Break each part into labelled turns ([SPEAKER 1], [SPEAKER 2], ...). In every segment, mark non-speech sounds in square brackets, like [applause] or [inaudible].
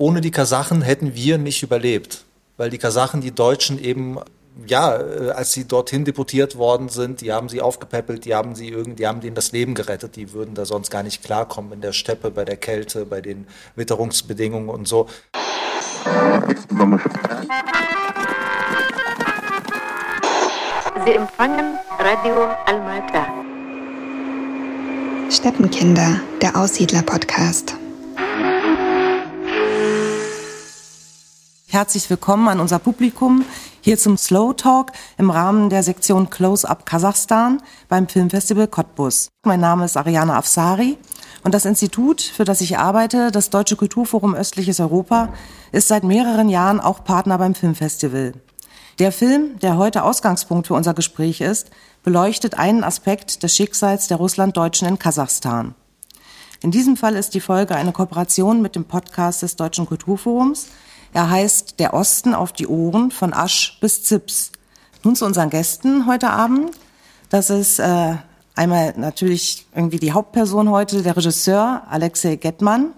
[SPEAKER 1] ohne die Kasachen hätten wir nicht überlebt, weil die Kasachen die Deutschen eben ja, äh, als sie dorthin deportiert worden sind, die haben sie aufgepäppelt, die haben sie irgendwie, die haben denen das Leben gerettet, die würden da sonst gar nicht klarkommen in der Steppe, bei der Kälte, bei den Witterungsbedingungen und so.
[SPEAKER 2] Sie empfangen Radio Almata.
[SPEAKER 3] Steppenkinder, der Aussiedler-Podcast.
[SPEAKER 4] Herzlich willkommen an unser Publikum hier zum Slow Talk im Rahmen der Sektion Close Up Kasachstan beim Filmfestival Cottbus. Mein Name ist Ariana Afsari und das Institut, für das ich arbeite, das Deutsche Kulturforum Östliches Europa, ist seit mehreren Jahren auch Partner beim Filmfestival. Der Film, der heute Ausgangspunkt für unser Gespräch ist, beleuchtet einen Aspekt des Schicksals der Russlanddeutschen in Kasachstan. In diesem Fall ist die Folge eine Kooperation mit dem Podcast des Deutschen Kulturforums, er heißt Der Osten auf die Ohren von Asch bis Zips. Nun zu unseren Gästen heute Abend. Das ist äh, einmal natürlich irgendwie die Hauptperson heute, der Regisseur Alexei Gettmann.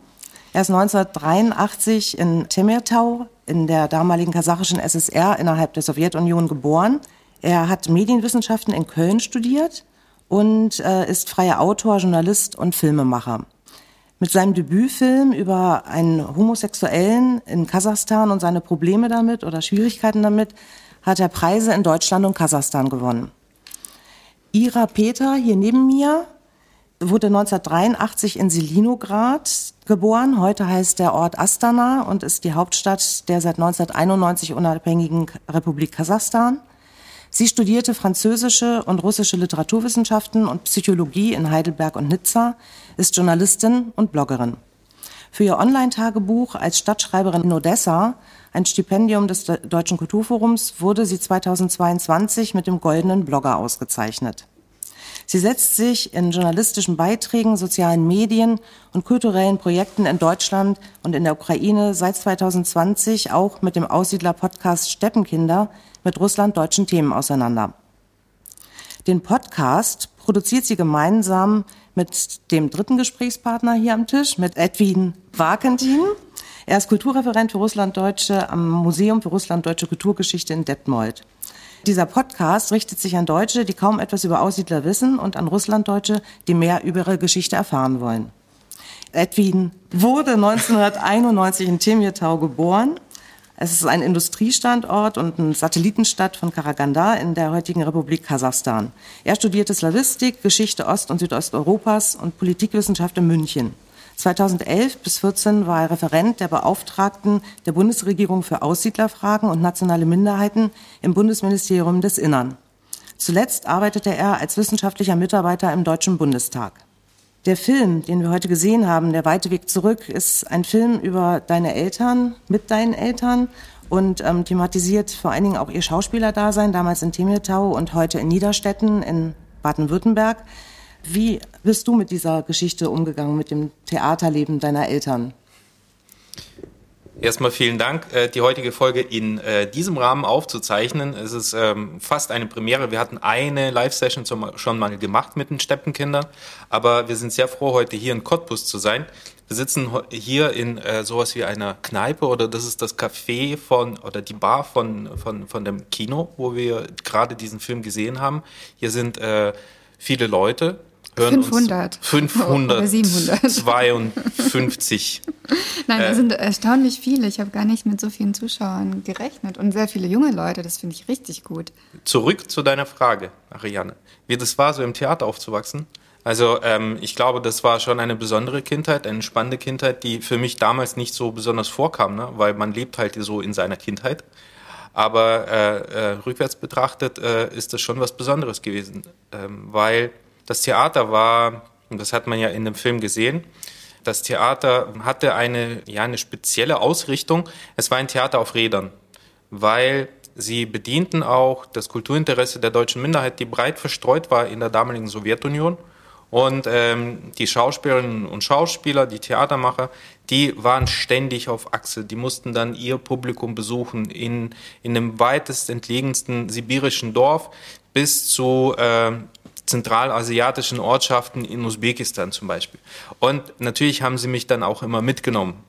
[SPEAKER 4] Er ist 1983 in Temirtau in der damaligen kasachischen SSR innerhalb der Sowjetunion geboren. Er hat Medienwissenschaften in Köln studiert und äh, ist freier Autor, Journalist und Filmemacher. Mit seinem Debütfilm über einen Homosexuellen in Kasachstan und seine Probleme damit oder Schwierigkeiten damit hat er Preise in Deutschland und Kasachstan gewonnen. Ira Peter, hier neben mir, wurde 1983 in Selinograd geboren. Heute heißt der Ort Astana und ist die Hauptstadt der seit 1991 unabhängigen Republik Kasachstan. Sie studierte französische und russische Literaturwissenschaften und Psychologie in Heidelberg und Nizza, ist Journalistin und Bloggerin. Für ihr Online-Tagebuch als Stadtschreiberin in Odessa, ein Stipendium des Deutschen Kulturforums, wurde sie 2022 mit dem Goldenen Blogger ausgezeichnet. Sie setzt sich in journalistischen Beiträgen, sozialen Medien und kulturellen Projekten in Deutschland und in der Ukraine seit 2020 auch mit dem Aussiedler-Podcast Steppenkinder mit russlanddeutschen Themen auseinander. Den Podcast produziert sie gemeinsam mit dem dritten Gesprächspartner hier am Tisch, mit Edwin Wakentin. Er ist Kulturreferent für Russlanddeutsche am Museum für Russlanddeutsche Kulturgeschichte in Detmold. Dieser Podcast richtet sich an Deutsche, die kaum etwas über Aussiedler wissen und an Russlanddeutsche, die mehr über ihre Geschichte erfahren wollen. Edwin wurde 1991 in Temirtau geboren es ist ein Industriestandort und eine Satellitenstadt von Karaganda in der heutigen Republik Kasachstan. Er studierte Slawistik, Geschichte Ost- und Südosteuropas und Politikwissenschaft in München. 2011 bis 2014 war er Referent der Beauftragten der Bundesregierung für Aussiedlerfragen und nationale Minderheiten im Bundesministerium des Innern. Zuletzt arbeitete er als wissenschaftlicher Mitarbeiter im Deutschen Bundestag. Der Film, den wir heute gesehen haben, Der weite Weg zurück, ist ein Film über deine Eltern, mit deinen Eltern und ähm, thematisiert vor allen Dingen auch ihr Schauspielerdasein, damals in Temirtau und heute in Niederstetten in Baden-Württemberg. Wie bist du mit dieser Geschichte umgegangen, mit dem Theaterleben deiner Eltern?
[SPEAKER 5] Erstmal vielen Dank, äh, die heutige Folge in äh, diesem Rahmen aufzuzeichnen. Es ist ähm, fast eine Premiere. Wir hatten eine Live-Session schon mal gemacht mit den Steppenkindern, aber wir sind sehr froh, heute hier in Cottbus zu sein. Wir sitzen hier in äh, sowas wie einer Kneipe oder das ist das Café von oder die Bar von, von, von dem Kino, wo wir gerade diesen Film gesehen haben. Hier sind viele Leute,
[SPEAKER 6] hören 500.
[SPEAKER 5] uns 500 oder 752. [laughs]
[SPEAKER 6] Nein, das äh, sind erstaunlich viele. Ich habe gar nicht mit so vielen Zuschauern gerechnet und sehr viele junge Leute. Das finde ich richtig gut.
[SPEAKER 5] Zurück zu deiner Frage, Ariane. Wie das war, so im Theater aufzuwachsen. Also ähm, ich glaube, das war schon eine besondere Kindheit, eine spannende Kindheit, die für mich damals nicht so besonders vorkam, ne? weil man lebt halt so in seiner Kindheit. Aber äh, äh, rückwärts betrachtet äh, ist das schon was Besonderes gewesen, ähm, weil das Theater war, und das hat man ja in dem Film gesehen, das Theater hatte eine, ja, eine spezielle Ausrichtung. Es war ein Theater auf Rädern, weil sie bedienten auch das Kulturinteresse der deutschen Minderheit, die breit verstreut war in der damaligen Sowjetunion. Und ähm, die Schauspielerinnen und Schauspieler, die Theatermacher, die waren ständig auf Achse. Die mussten dann ihr Publikum besuchen in, in dem weitest entlegensten sibirischen Dorf bis zu äh, zentralasiatischen Ortschaften in Usbekistan zum Beispiel. Und natürlich haben sie mich dann auch immer mitgenommen.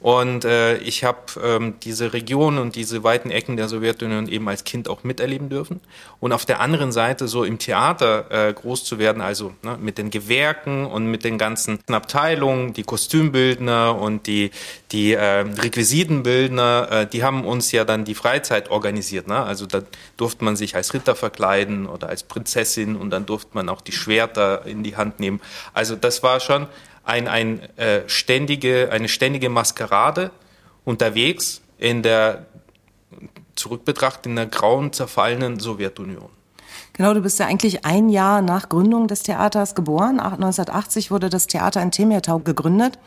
[SPEAKER 5] Und äh, ich habe ähm, diese Region und diese weiten Ecken der Sowjetunion eben als Kind auch miterleben dürfen. Und auf der anderen Seite so im Theater äh, groß zu werden, also ne, mit den Gewerken und mit den ganzen Abteilungen, die Kostümbildner und die, die äh, Requisitenbildner, äh, die haben uns ja dann die Freizeit organisiert. Ne? Also da durfte man sich als Ritter verkleiden oder als Prinzessin und dann durfte man auch die Schwerter in die Hand nehmen. Also das war schon ein, ein, äh, ständige, eine ständige Maskerade unterwegs in der, zurückbetrachtet, in der grauen, zerfallenen Sowjetunion.
[SPEAKER 4] Genau, du bist ja eigentlich ein Jahr nach Gründung des Theaters geboren. 1980 wurde das Theater in Temirtau gegründet.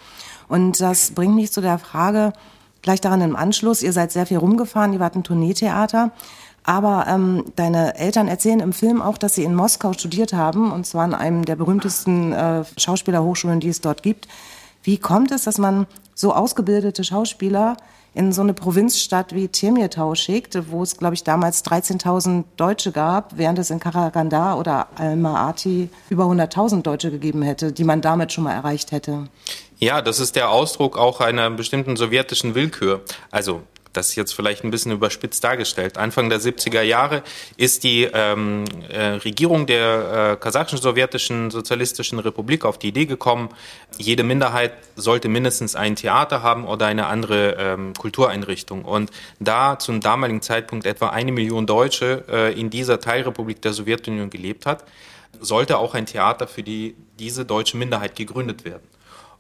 [SPEAKER 4] Und das bringt mich zu der Frage, gleich daran im Anschluss, ihr seid sehr viel rumgefahren, ihr wart ein Tourneetheater. Aber ähm, deine Eltern erzählen im Film auch, dass sie in Moskau studiert haben, und zwar an einem der berühmtesten äh, Schauspielerhochschulen, die es dort gibt. Wie kommt es, dass man so ausgebildete Schauspieler in so eine Provinzstadt wie Temirtau schickt, wo es, glaube ich, damals 13.000 Deutsche gab, während es in Karaganda oder Almaty über 100.000 Deutsche gegeben hätte, die man damit schon mal erreicht hätte?
[SPEAKER 5] Ja, das ist der Ausdruck auch einer bestimmten sowjetischen Willkür. Also das ist jetzt vielleicht ein bisschen überspitzt dargestellt. Anfang der 70er Jahre ist die ähm, äh, Regierung der äh, kasachischen sowjetischen sozialistischen Republik auf die Idee gekommen, jede Minderheit sollte mindestens ein Theater haben oder eine andere ähm, Kultureinrichtung. Und da zum damaligen Zeitpunkt etwa eine Million Deutsche äh, in dieser Teilrepublik der Sowjetunion gelebt hat, sollte auch ein Theater für die, diese deutsche Minderheit gegründet werden.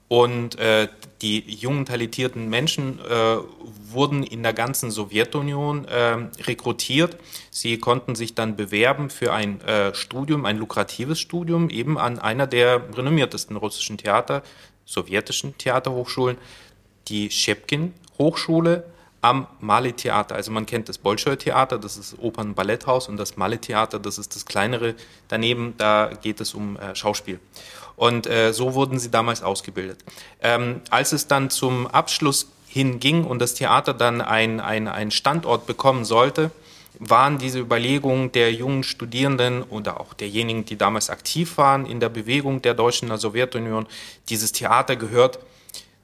[SPEAKER 5] Und äh, die jungen, talentierten Menschen äh, wurden in der ganzen Sowjetunion äh, rekrutiert. Sie konnten sich dann bewerben für ein äh, Studium, ein lukratives Studium, eben an einer der renommiertesten russischen Theater, sowjetischen Theaterhochschulen, die Schepkin-Hochschule am Mali-Theater. Also man kennt das Bolschoi-Theater, das ist Opern- und das Mali-Theater, das ist das kleinere daneben, da geht es um äh, Schauspiel. Und äh, so wurden sie damals ausgebildet. Ähm, als es dann zum Abschluss hinging und das Theater dann einen ein Standort bekommen sollte, waren diese Überlegungen der jungen Studierenden oder auch derjenigen, die damals aktiv waren in der Bewegung der Deutschen in der Sowjetunion, dieses Theater gehört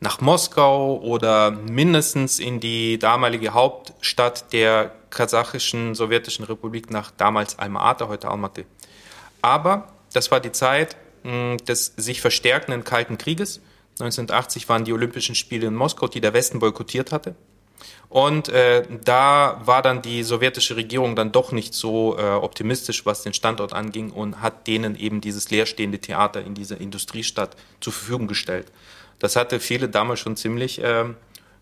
[SPEAKER 5] nach Moskau oder mindestens in die damalige Hauptstadt der kasachischen sowjetischen Republik nach damals Alma-Ata, heute Almaty. Aber das war die Zeit, des sich verstärkenden Kalten Krieges. 1980 waren die Olympischen Spiele in Moskau, die der Westen boykottiert hatte. Und äh, da war dann die sowjetische Regierung dann doch nicht so äh, optimistisch, was den Standort anging und hat denen eben dieses leerstehende Theater in dieser Industriestadt zur Verfügung gestellt. Das hatte viele damals schon ziemlich äh,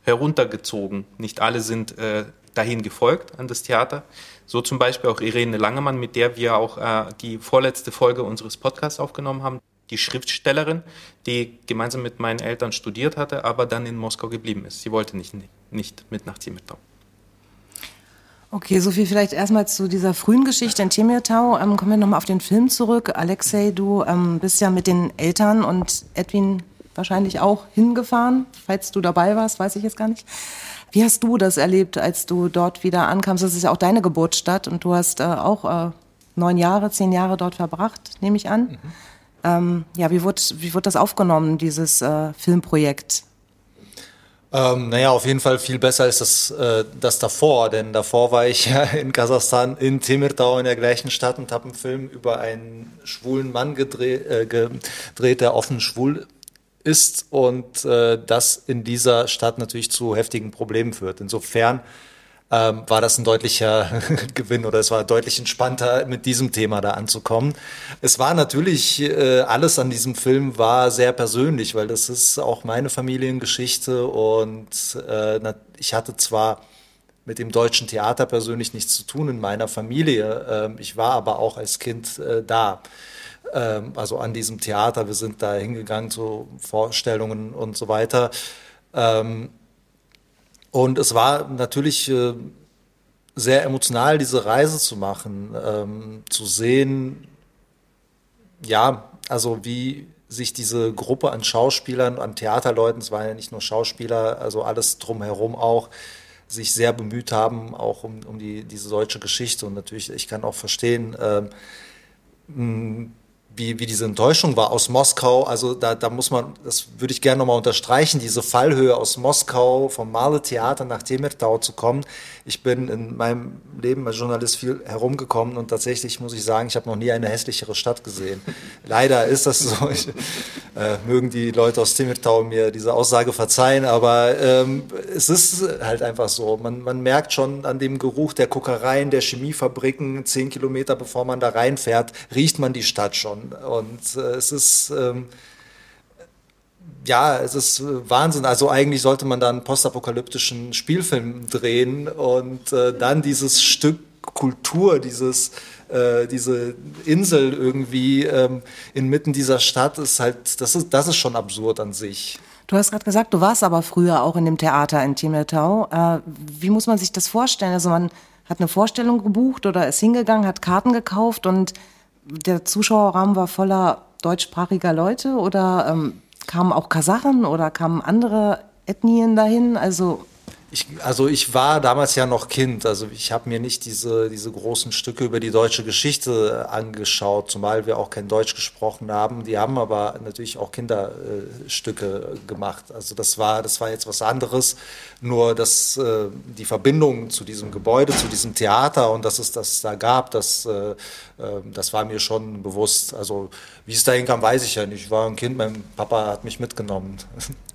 [SPEAKER 5] heruntergezogen. Nicht alle sind äh, dahin gefolgt an das Theater. So zum Beispiel auch Irene Langemann, mit der wir auch äh, die vorletzte Folge unseres Podcasts aufgenommen haben. Die Schriftstellerin, die gemeinsam mit meinen Eltern studiert hatte, aber dann in Moskau geblieben ist. Sie wollte nicht, nicht mit nach Temirtau.
[SPEAKER 4] Okay, so viel vielleicht erstmal zu dieser frühen Geschichte in Temirtau. Ähm, kommen wir nochmal auf den Film zurück. Alexei, du ähm, bist ja mit den Eltern und Edwin wahrscheinlich auch hingefahren. Falls du dabei warst, weiß ich jetzt gar nicht. Wie hast du das erlebt, als du dort wieder ankamst? Das ist ja auch deine Geburtsstadt und du hast äh, auch äh, neun Jahre, zehn Jahre dort verbracht, nehme ich an. Mhm. Ähm, ja, wie wurde, wie wurde das aufgenommen, dieses äh, Filmprojekt?
[SPEAKER 1] Ähm, naja, auf jeden Fall viel besser als das, äh, das davor, denn davor war ich [laughs] ja in Kasachstan, in Temirtau in der gleichen Stadt und habe einen Film über einen schwulen Mann gedreht, äh, gedreht der offen schwul ist und äh, das in dieser Stadt natürlich zu heftigen Problemen führt. Insofern ähm, war das ein deutlicher [laughs] Gewinn oder es war deutlich entspannter, mit diesem Thema da anzukommen. Es war natürlich, äh, alles an diesem Film war sehr persönlich, weil das ist auch meine Familiengeschichte und äh, ich hatte zwar mit dem deutschen Theater persönlich nichts zu tun in meiner Familie, äh, ich war aber auch als Kind äh, da. Ähm, also an diesem Theater. Wir sind da hingegangen zu Vorstellungen und so weiter. Ähm, und es war natürlich äh, sehr emotional, diese Reise zu machen, ähm, zu sehen, ja, also wie sich diese Gruppe an Schauspielern, an Theaterleuten, es waren ja nicht nur Schauspieler, also alles drumherum auch, sich sehr bemüht haben, auch um, um die, diese deutsche Geschichte. Und natürlich, ich kann auch verstehen, ähm, wie, wie diese Enttäuschung war aus Moskau. Also da, da muss man, das würde ich gerne nochmal unterstreichen, diese Fallhöhe aus Moskau vom Male Theater nach Temirtau zu kommen. Ich bin in meinem Leben als Journalist viel herumgekommen und tatsächlich muss ich sagen, ich habe noch nie eine hässlichere Stadt gesehen. [laughs] Leider ist das so. Ich, äh, mögen die Leute aus Temirtau mir diese Aussage verzeihen, aber ähm, es ist halt einfach so. Man, man merkt schon an dem Geruch der Kokereien, der Chemiefabriken, zehn Kilometer bevor man da reinfährt, riecht man die Stadt schon. Und äh, es ist, ähm, ja, es ist Wahnsinn. Also eigentlich sollte man da einen postapokalyptischen Spielfilm drehen und äh, dann dieses Stück Kultur, dieses äh, diese Insel irgendwie ähm, inmitten dieser Stadt ist halt, das ist, das ist schon absurd an sich.
[SPEAKER 4] Du hast gerade gesagt, du warst aber früher auch in dem Theater in Temirtau. Äh, wie muss man sich das vorstellen? Also man hat eine Vorstellung gebucht oder ist hingegangen, hat Karten gekauft und der Zuschauerraum war voller deutschsprachiger Leute oder ähm, kamen auch Kasachen oder kamen andere Ethnien dahin? Also
[SPEAKER 1] ich, also ich war damals ja noch Kind, also ich habe mir nicht diese, diese großen Stücke über die deutsche Geschichte angeschaut, zumal wir auch kein Deutsch gesprochen haben. Die haben aber natürlich auch Kinderstücke gemacht. Also das war, das war jetzt was anderes. Nur dass äh, die Verbindung zu diesem Gebäude, zu diesem Theater und dass es das da gab, das, äh, ähm, das war mir schon bewusst. Also wie es dahin kam, weiß ich ja nicht. Ich war ein Kind, mein Papa hat mich mitgenommen. [laughs]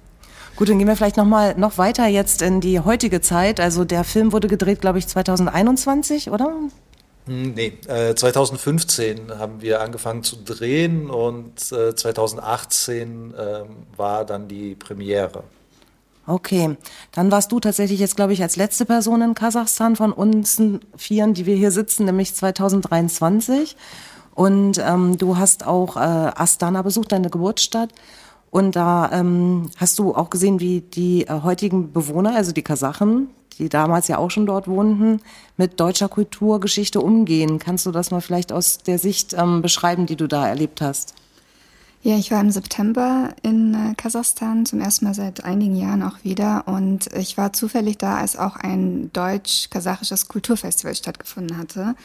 [SPEAKER 4] Gut, dann gehen wir vielleicht noch mal noch weiter jetzt in die heutige Zeit. Also der Film wurde gedreht, glaube ich, 2021, oder?
[SPEAKER 1] Hm, nee, äh, 2015 haben wir angefangen zu drehen und äh, 2018 äh, war dann die Premiere.
[SPEAKER 4] Okay, dann warst du tatsächlich jetzt, glaube ich, als letzte Person in Kasachstan von uns vieren, die wir hier sitzen, nämlich 2023. Und ähm, du hast auch äh, Astana besucht, deine Geburtsstadt. Und da ähm, hast du auch gesehen, wie die äh, heutigen Bewohner, also die Kasachen, die damals ja auch schon dort wohnten, mit deutscher Kulturgeschichte umgehen. Kannst du das mal vielleicht aus der Sicht ähm, beschreiben, die du da erlebt hast?
[SPEAKER 6] Ja, ich war im September in äh, Kasachstan, zum ersten Mal seit einigen Jahren auch wieder. Und ich war zufällig da, als auch ein deutsch-kasachisches Kulturfestival stattgefunden hatte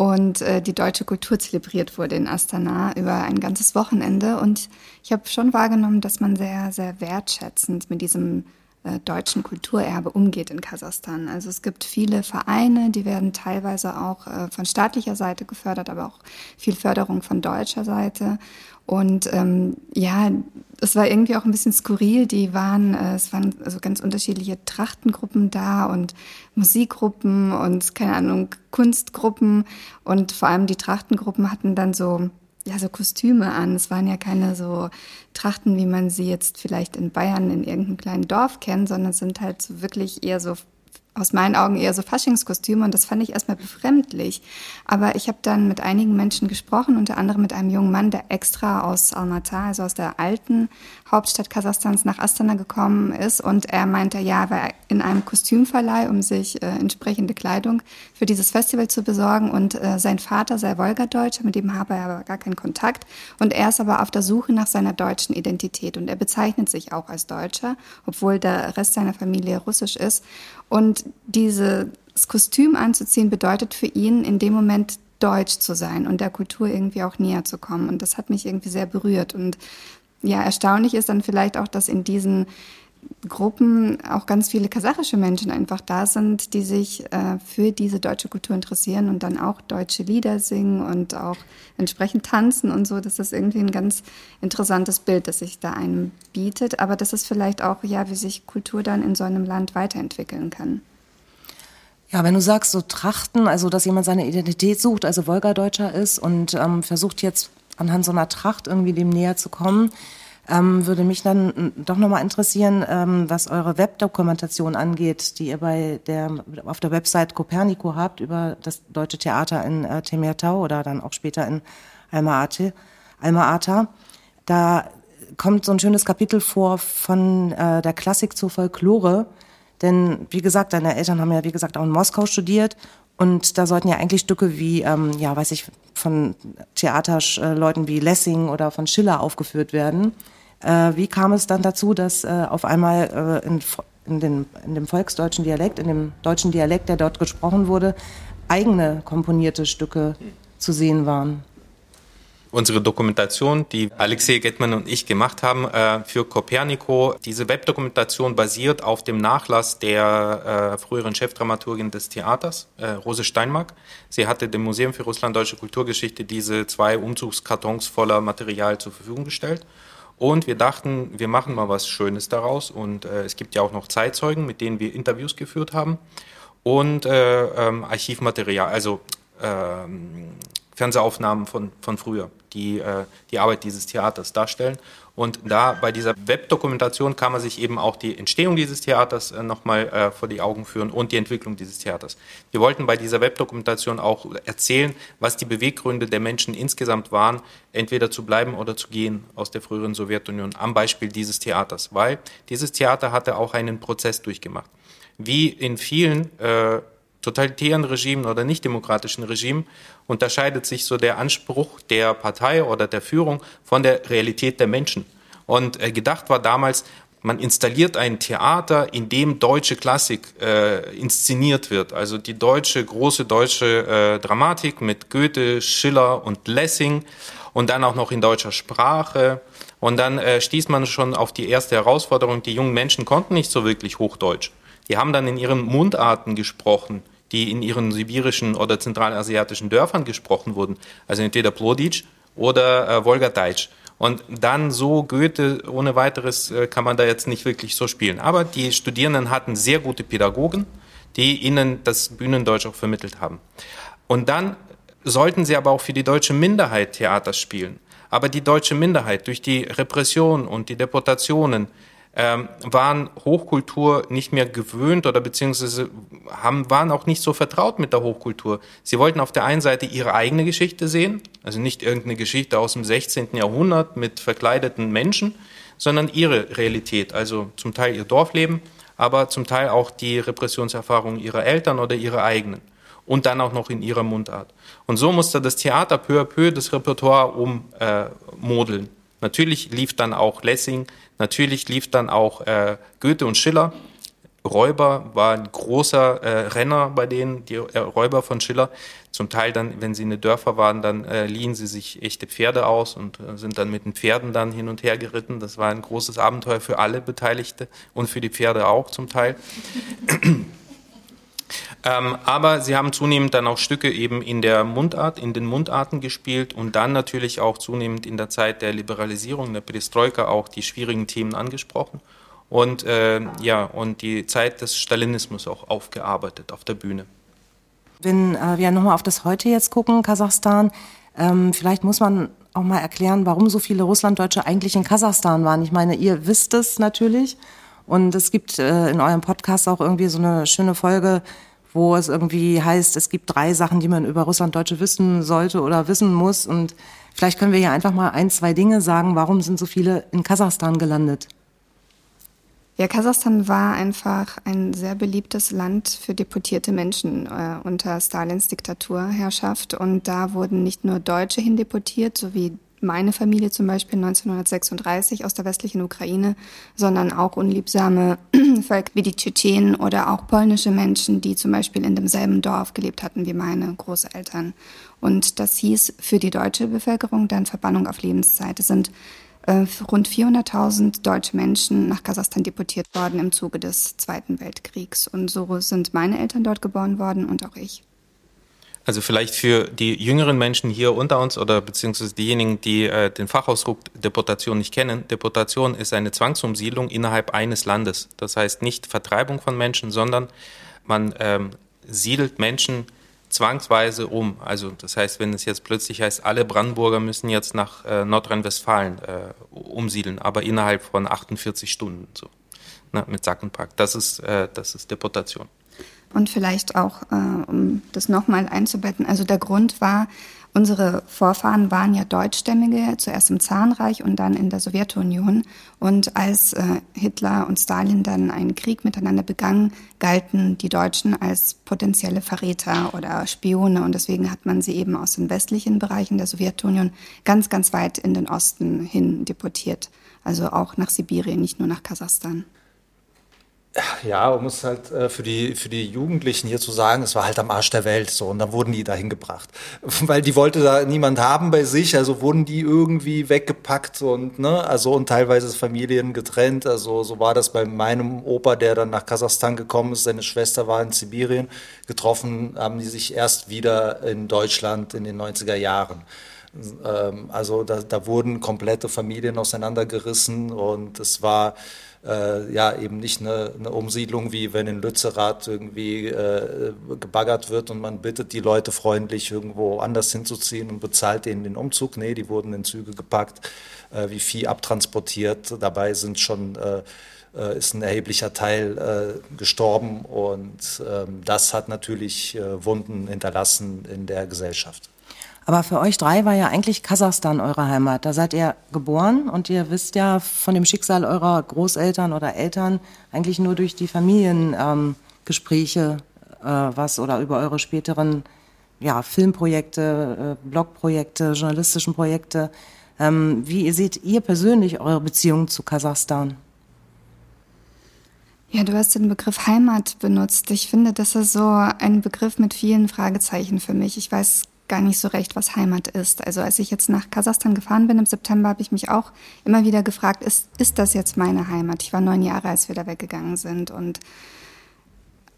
[SPEAKER 6] und äh, die deutsche Kultur zelebriert wurde in Astana über ein ganzes Wochenende. Und ich habe schon wahrgenommen, dass man sehr, sehr wertschätzend mit diesem äh, deutschen Kulturerbe umgeht in Kasachstan. Also es gibt viele Vereine, die werden teilweise auch äh, von staatlicher Seite gefördert, aber auch viel Förderung von deutscher Seite. Und ähm, ja, es war irgendwie auch ein bisschen skurril. Die waren, äh, es waren also ganz unterschiedliche Trachtengruppen da und Musikgruppen und keine Ahnung, Kunstgruppen. Und vor allem die Trachtengruppen hatten dann so, ja, so Kostüme an. Es waren ja keine so Trachten, wie man sie jetzt vielleicht in Bayern in irgendeinem kleinen Dorf kennt, sondern sind halt so wirklich eher so aus meinen Augen eher so Faschingskostüme und das fand ich erstmal befremdlich. Aber ich habe dann mit einigen Menschen gesprochen, unter anderem mit einem jungen Mann, der extra aus Almaty, also aus der alten Hauptstadt Kasachstans, nach Astana gekommen ist. Und er meinte, ja, er war in einem Kostümverleih, um sich äh, entsprechende Kleidung für dieses Festival zu besorgen. Und äh, sein Vater sei Wolgadeutscher, mit dem habe er aber gar keinen Kontakt. Und er ist aber auf der Suche nach seiner deutschen Identität. Und er bezeichnet sich auch als Deutscher, obwohl der Rest seiner Familie russisch ist. Und dieses Kostüm anzuziehen bedeutet für ihn in dem Moment deutsch zu sein und der Kultur irgendwie auch näher zu kommen. Und das hat mich irgendwie sehr berührt. Und ja, erstaunlich ist dann vielleicht auch, dass in diesen Gruppen auch ganz viele kasachische Menschen einfach da sind, die sich äh, für diese deutsche Kultur interessieren und dann auch deutsche Lieder singen und auch entsprechend tanzen und so. Das ist irgendwie ein ganz interessantes Bild, das sich da einem bietet. Aber das ist vielleicht auch, ja, wie sich Kultur dann in so einem Land weiterentwickeln kann.
[SPEAKER 4] Ja, wenn du sagst, so Trachten, also dass jemand seine Identität sucht, also Wolgadeutscher ist und ähm, versucht jetzt anhand so einer Tracht irgendwie dem näher zu kommen, ähm, würde mich dann doch nochmal interessieren, ähm, was eure Webdokumentation angeht, die ihr bei der, auf der Website Copernico habt über das Deutsche Theater in äh, Temirtau oder dann auch später in Alma-Ata. Alma -Ata. Da kommt so ein schönes Kapitel vor von äh, der Klassik zur Folklore. Denn wie gesagt, deine Eltern haben ja wie gesagt auch in Moskau studiert und da sollten ja eigentlich Stücke wie, ähm, ja, weiß ich, von Theaterleuten wie Lessing oder von Schiller aufgeführt werden. Äh, wie kam es dann dazu, dass äh, auf einmal äh, in, in, den, in dem volksdeutschen Dialekt, in dem deutschen Dialekt, der dort gesprochen wurde, eigene komponierte Stücke zu sehen waren?
[SPEAKER 5] Unsere Dokumentation, die Alexei Gettmann und ich gemacht haben äh, für Copernico. Diese Webdokumentation basiert auf dem Nachlass der äh, früheren Chefdramaturgin des Theaters, äh, Rose Steinmark. Sie hatte dem Museum für Russland-Deutsche Kulturgeschichte diese zwei Umzugskartons voller Material zur Verfügung gestellt. Und wir dachten, wir machen mal was Schönes daraus. Und äh, es gibt ja auch noch Zeitzeugen, mit denen wir Interviews geführt haben. Und äh, ähm, Archivmaterial, also ähm, Fernsehaufnahmen von, von früher, die äh, die Arbeit dieses Theaters darstellen. Und da bei dieser Webdokumentation kann man sich eben auch die Entstehung dieses Theaters äh, nochmal äh, vor die Augen führen und die Entwicklung dieses Theaters. Wir wollten bei dieser Webdokumentation auch erzählen, was die Beweggründe der Menschen insgesamt waren, entweder zu bleiben oder zu gehen aus der früheren Sowjetunion, am Beispiel dieses Theaters, weil dieses Theater hatte auch einen Prozess durchgemacht. Wie in vielen äh, totalitären Regimen oder nicht demokratischen Regimen unterscheidet sich so der Anspruch der Partei oder der Führung von der Realität der Menschen. Und äh, gedacht war damals, man installiert ein Theater, in dem deutsche Klassik äh, inszeniert wird. Also die deutsche, große deutsche äh, Dramatik mit Goethe, Schiller und Lessing und dann auch noch in deutscher Sprache. Und dann äh, stieß man schon auf die erste Herausforderung, die jungen Menschen konnten nicht so wirklich Hochdeutsch. Die haben dann in ihren Mundarten gesprochen, die in ihren sibirischen oder zentralasiatischen Dörfern gesprochen wurden. Also entweder Ploditsch oder äh, Wolgadeutsch. Und dann so Goethe ohne weiteres äh, kann man da jetzt nicht wirklich so spielen. Aber die Studierenden hatten sehr gute Pädagogen, die ihnen das Bühnendeutsch auch vermittelt haben. Und dann sollten sie aber auch für die deutsche Minderheit Theater spielen. Aber die deutsche Minderheit durch die Repression und die Deportationen ähm, waren Hochkultur nicht mehr gewöhnt oder beziehungsweise haben, waren auch nicht so vertraut mit der Hochkultur. Sie wollten auf der einen Seite ihre eigene Geschichte sehen, also nicht irgendeine Geschichte aus dem 16. Jahrhundert mit verkleideten Menschen, sondern ihre Realität, also zum Teil ihr Dorfleben, aber zum Teil auch die Repressionserfahrungen ihrer Eltern oder ihre eigenen und dann auch noch in ihrer Mundart. Und so musste das Theater peu à peu das Repertoire ummodeln. Äh, Natürlich lief dann auch Lessing, natürlich lief dann auch äh, Goethe und Schiller. Räuber war ein großer äh, Renner bei denen, die äh, Räuber von Schiller. Zum Teil dann, wenn sie in den Dörfer waren, dann äh, liehen sie sich echte Pferde aus und äh, sind dann mit den Pferden dann hin und her geritten. Das war ein großes Abenteuer für alle Beteiligte und für die Pferde auch zum Teil. Ähm, aber sie haben zunehmend dann auch Stücke eben in der Mundart, in den Mundarten gespielt und dann natürlich auch zunehmend in der Zeit der Liberalisierung, der Perestroika auch die schwierigen Themen angesprochen und äh, ja und die Zeit des Stalinismus auch aufgearbeitet auf der Bühne.
[SPEAKER 4] Wenn äh, wir nochmal auf das heute jetzt gucken, Kasachstan, ähm, vielleicht muss man auch mal erklären, warum so viele Russlanddeutsche eigentlich in Kasachstan waren. Ich meine, ihr wisst es natürlich. Und es gibt äh, in eurem Podcast auch irgendwie so eine schöne Folge, wo es irgendwie heißt, es gibt drei Sachen, die man über Russlanddeutsche wissen sollte oder wissen muss. Und vielleicht können wir hier einfach mal ein, zwei Dinge sagen. Warum sind so viele in Kasachstan gelandet?
[SPEAKER 6] Ja, Kasachstan war einfach ein sehr beliebtes Land für deportierte Menschen äh, unter Stalins Diktaturherrschaft. Und da wurden nicht nur Deutsche hindeportiert, so wie meine Familie zum Beispiel 1936 aus der westlichen Ukraine, sondern auch unliebsame [clears throat] Völker wie die Tschetschenen oder auch polnische Menschen, die zum Beispiel in demselben Dorf gelebt hatten wie meine Großeltern. Und das hieß für die deutsche Bevölkerung dann Verbannung auf Lebenszeit. Es sind äh, rund 400.000 deutsche Menschen nach Kasachstan deportiert worden im Zuge des Zweiten Weltkriegs. Und so sind meine Eltern dort geboren worden und auch ich.
[SPEAKER 5] Also vielleicht für die jüngeren Menschen hier unter uns oder beziehungsweise diejenigen, die äh, den Fachausdruck Deportation nicht kennen. Deportation ist eine Zwangsumsiedlung innerhalb eines Landes. Das heißt nicht Vertreibung von Menschen, sondern man ähm, siedelt Menschen zwangsweise um. Also das heißt, wenn es jetzt plötzlich heißt, alle Brandenburger müssen jetzt nach äh, Nordrhein-Westfalen äh, umsiedeln, aber innerhalb von 48 Stunden so ne, mit Sack und Pack. Das ist, äh, das ist Deportation.
[SPEAKER 6] Und vielleicht auch, äh, um das nochmal einzubetten, also der Grund war, unsere Vorfahren waren ja Deutschstämmige, zuerst im Zarenreich und dann in der Sowjetunion. Und als äh, Hitler und Stalin dann einen Krieg miteinander begangen, galten die Deutschen als potenzielle Verräter oder Spione. Und deswegen hat man sie eben aus den westlichen Bereichen der Sowjetunion ganz, ganz weit in den Osten hin deportiert. Also auch nach Sibirien, nicht nur nach Kasachstan.
[SPEAKER 1] Ja, um es halt äh, für die für die Jugendlichen hier zu sagen, es war halt am Arsch der Welt so und dann wurden die dahin gebracht, [laughs] weil die wollte da niemand haben bei sich, also wurden die irgendwie weggepackt und ne, also und teilweise Familien getrennt, also so war das bei meinem Opa, der dann nach Kasachstan gekommen ist, seine Schwester war in Sibirien, getroffen haben die sich erst wieder in Deutschland in den 90er Jahren. Ähm, also da, da wurden komplette Familien auseinandergerissen und es war äh, ja eben nicht eine, eine Umsiedlung, wie wenn in Lützerath irgendwie äh, gebaggert wird und man bittet die Leute freundlich irgendwo anders hinzuziehen und bezahlt denen den Umzug. Nee, die wurden in Züge gepackt, äh, wie Vieh abtransportiert. Dabei sind schon äh, äh ist ein erheblicher Teil äh, gestorben und ähm, das hat natürlich Wunden hinterlassen in der Gesellschaft.
[SPEAKER 4] Aber für euch drei war ja eigentlich Kasachstan eure Heimat. Da seid ihr geboren und ihr wisst ja von dem Schicksal eurer Großeltern oder Eltern eigentlich nur durch die Familiengespräche ähm, äh, was oder über eure späteren ja, Filmprojekte, äh, Blogprojekte, journalistischen Projekte. Ähm, wie seht ihr persönlich eure Beziehung zu Kasachstan?
[SPEAKER 6] Ja, du hast den Begriff Heimat benutzt. Ich finde, das ist so ein Begriff mit vielen Fragezeichen für mich. Ich weiß gar nicht so recht, was Heimat ist. Also als ich jetzt nach Kasachstan gefahren bin im September, habe ich mich auch immer wieder gefragt, ist, ist das jetzt meine Heimat? Ich war neun Jahre, als wir da weggegangen sind und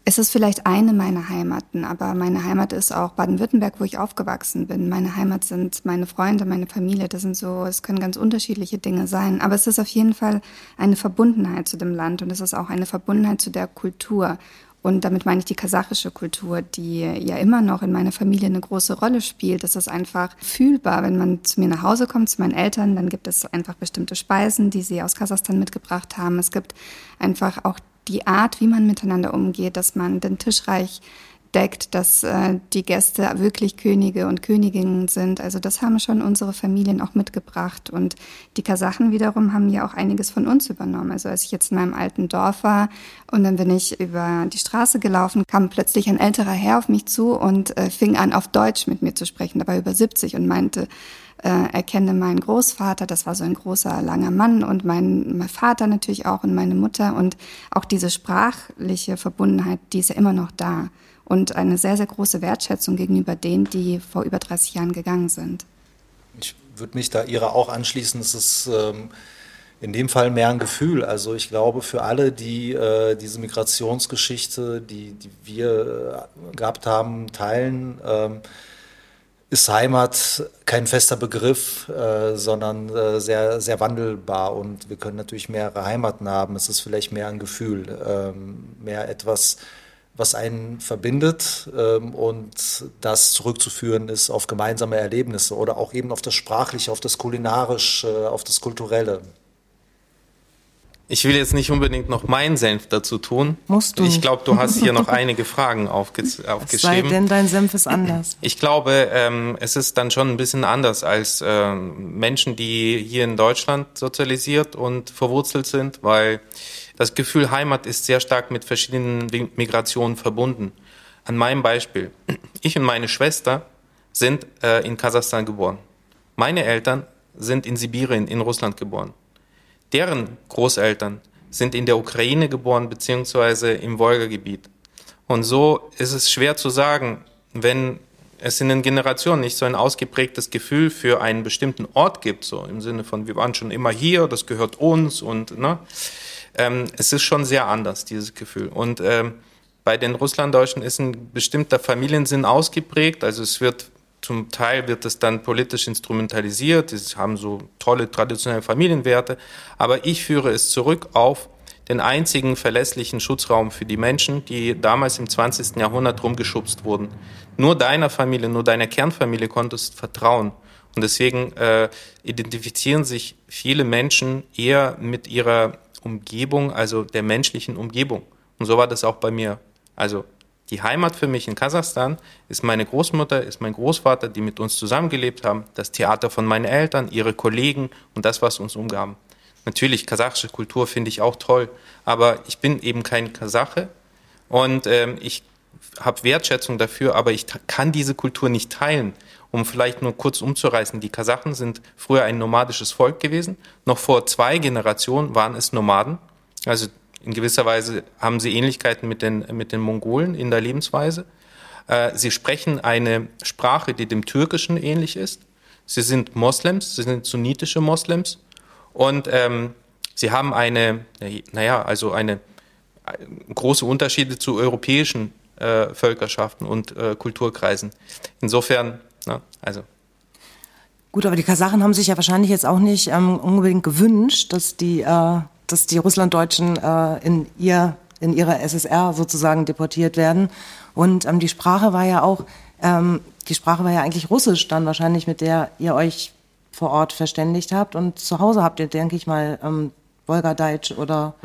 [SPEAKER 6] es ist vielleicht eine meiner Heimaten, aber meine Heimat ist auch Baden-Württemberg, wo ich aufgewachsen bin. Meine Heimat sind meine Freunde, meine Familie. Das sind so, es können ganz unterschiedliche Dinge sein. Aber es ist auf jeden Fall eine Verbundenheit zu dem Land und es ist auch eine Verbundenheit zu der Kultur. Und damit meine ich die kasachische Kultur, die ja immer noch in meiner Familie eine große Rolle spielt. Das ist einfach fühlbar. Wenn man zu mir nach Hause kommt, zu meinen Eltern, dann gibt es einfach bestimmte Speisen, die sie aus Kasachstan mitgebracht haben. Es gibt einfach auch die Art, wie man miteinander umgeht, dass man den Tisch reich deckt, dass äh, die Gäste wirklich Könige und Königinnen sind. Also das haben schon unsere Familien auch mitgebracht. Und die Kasachen wiederum haben ja auch einiges von uns übernommen. Also als ich jetzt in meinem alten Dorf war und dann bin ich über die Straße gelaufen, kam plötzlich ein älterer Herr auf mich zu und äh, fing an, auf Deutsch mit mir zu sprechen, dabei über 70 und meinte, äh, erkenne meinen Großvater, das war so ein großer, langer Mann und mein, mein Vater natürlich auch und meine Mutter und auch diese sprachliche Verbundenheit, die ist ja immer noch da und eine sehr, sehr große Wertschätzung gegenüber denen, die vor über 30 Jahren gegangen sind.
[SPEAKER 1] Ich würde mich da Ihrer auch anschließen. Es ist ähm, in dem Fall mehr ein Gefühl. Also ich glaube, für alle, die äh, diese Migrationsgeschichte, die, die wir äh, gehabt haben, teilen, ähm, ist Heimat kein fester Begriff, äh, sondern äh, sehr, sehr wandelbar. Und wir können natürlich mehrere Heimaten haben. Es ist vielleicht mehr ein Gefühl, ähm, mehr etwas, was einen verbindet ähm, und das zurückzuführen ist auf gemeinsame Erlebnisse oder auch eben auf das Sprachliche, auf das Kulinarische, auf das Kulturelle.
[SPEAKER 5] Ich will jetzt nicht unbedingt noch meinen Senf dazu tun.
[SPEAKER 4] Musst du.
[SPEAKER 5] Ich glaube, du hast hier noch [laughs] einige Fragen aufge aufgeschrieben. Es sei
[SPEAKER 4] denn, dein Senf ist anders.
[SPEAKER 5] Ich glaube, ähm, es ist dann schon ein bisschen anders als äh, Menschen, die hier in Deutschland sozialisiert und verwurzelt sind, weil das Gefühl Heimat ist sehr stark mit verschiedenen Migrationen verbunden. An meinem Beispiel. Ich und meine Schwester sind äh, in Kasachstan geboren. Meine Eltern sind in Sibirien, in Russland geboren. Deren Großeltern sind in der Ukraine geboren, beziehungsweise im Wolga-Gebiet. Und so ist es schwer zu sagen, wenn es in den Generationen nicht so ein ausgeprägtes Gefühl für einen bestimmten Ort gibt, so im Sinne von, wir waren schon immer hier, das gehört uns und, ne, ähm, es ist schon sehr anders, dieses Gefühl. Und ähm, bei den Russlanddeutschen ist ein bestimmter Familiensinn ausgeprägt. Also es wird zum Teil wird es dann politisch instrumentalisiert. Sie haben so tolle traditionelle Familienwerte. Aber ich führe es zurück auf den einzigen verlässlichen Schutzraum für die Menschen, die damals im 20. Jahrhundert rumgeschubst wurden. Nur deiner Familie, nur deiner Kernfamilie konntest vertrauen. Und deswegen äh, identifizieren sich viele Menschen eher mit ihrer Umgebung, also der menschlichen Umgebung. Und so war das auch bei mir. Also die Heimat für mich in Kasachstan ist meine Großmutter, ist mein Großvater, die mit uns zusammengelebt haben, das Theater von meinen Eltern, ihre Kollegen und das, was uns umgab. Natürlich, kasachische Kultur finde ich auch toll, aber ich bin eben kein Kasache und ähm, ich habe Wertschätzung dafür, aber ich kann diese Kultur nicht teilen. Um vielleicht nur kurz umzureißen, die Kasachen sind früher ein nomadisches Volk gewesen. Noch vor zwei Generationen waren es Nomaden. Also in gewisser Weise haben sie Ähnlichkeiten mit den, mit den Mongolen in der Lebensweise. Äh, sie sprechen eine Sprache, die dem Türkischen ähnlich ist. Sie sind Moslems, sie sind sunnitische Moslems und ähm, sie haben eine, naja, also eine, eine große Unterschiede zu europäischen äh, Völkerschaften und äh, Kulturkreisen. Insofern, na, also.
[SPEAKER 4] Gut, aber die Kasachen haben sich ja wahrscheinlich jetzt auch nicht ähm, unbedingt gewünscht, dass die, äh, dass die Russlanddeutschen äh, in ihr in ihre SSR sozusagen deportiert werden. Und ähm, die Sprache war ja auch, ähm, die Sprache war ja eigentlich Russisch dann wahrscheinlich, mit der ihr euch vor Ort verständigt habt. Und zu Hause habt ihr, denke ich mal, ähm, Wolgadeutsch oder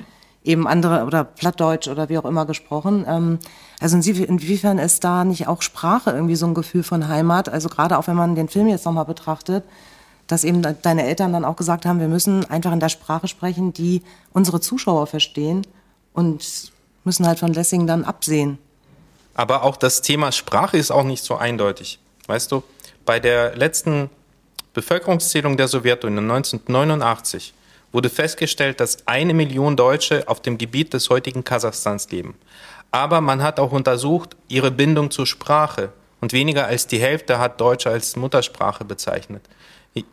[SPEAKER 4] eben andere oder Plattdeutsch oder wie auch immer gesprochen. Ähm, also inwiefern ist da nicht auch Sprache irgendwie so ein Gefühl von Heimat? Also gerade auch wenn man den Film jetzt nochmal betrachtet, dass eben deine Eltern dann auch gesagt haben, wir müssen einfach in der Sprache sprechen, die unsere Zuschauer verstehen und müssen halt von Lessing dann absehen.
[SPEAKER 5] Aber auch das Thema Sprache ist auch nicht so eindeutig. Weißt du, bei der letzten Bevölkerungszählung der Sowjetunion 1989 wurde festgestellt, dass eine Million Deutsche auf dem Gebiet des heutigen Kasachstans leben. Aber man hat auch untersucht ihre Bindung zur Sprache und weniger als die Hälfte hat Deutsch als Muttersprache bezeichnet.